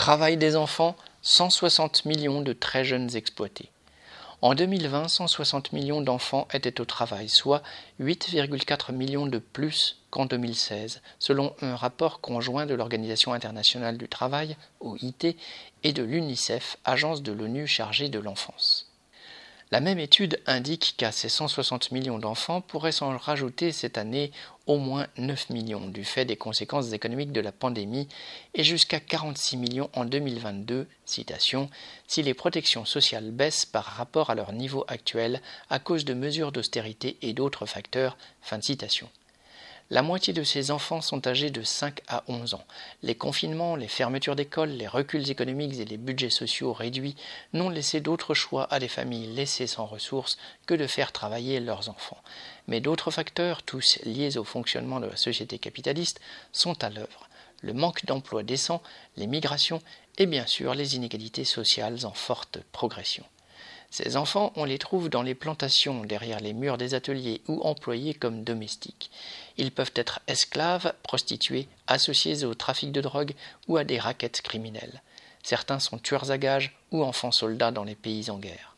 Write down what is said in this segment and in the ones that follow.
Travail des enfants, 160 millions de très jeunes exploités. En 2020, 160 millions d'enfants étaient au travail, soit 8,4 millions de plus qu'en 2016, selon un rapport conjoint de l'Organisation internationale du travail, OIT, et de l'UNICEF, agence de l'ONU chargée de l'enfance. La même étude indique qu'à ces 160 millions d'enfants pourraient s'en rajouter cette année au moins 9 millions du fait des conséquences économiques de la pandémie et jusqu'à 46 millions en 2022, citation, si les protections sociales baissent par rapport à leur niveau actuel à cause de mesures d'austérité et d'autres facteurs. Fin citation. La moitié de ces enfants sont âgés de 5 à 11 ans. Les confinements, les fermetures d'écoles, les reculs économiques et les budgets sociaux réduits n'ont laissé d'autre choix à des familles laissées sans ressources que de faire travailler leurs enfants. Mais d'autres facteurs, tous liés au fonctionnement de la société capitaliste, sont à l'œuvre. Le manque d'emplois décents, les migrations et bien sûr les inégalités sociales en forte progression. Ces enfants, on les trouve dans les plantations, derrière les murs des ateliers ou employés comme domestiques. Ils peuvent être esclaves, prostitués, associés au trafic de drogue ou à des raquettes criminelles. Certains sont tueurs à gages ou enfants soldats dans les pays en guerre.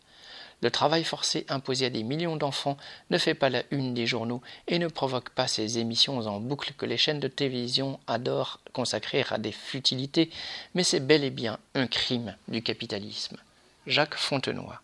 Le travail forcé imposé à des millions d'enfants ne fait pas la une des journaux et ne provoque pas ces émissions en boucle que les chaînes de télévision adorent consacrer à des futilités, mais c'est bel et bien un crime du capitalisme. Jacques Fontenoy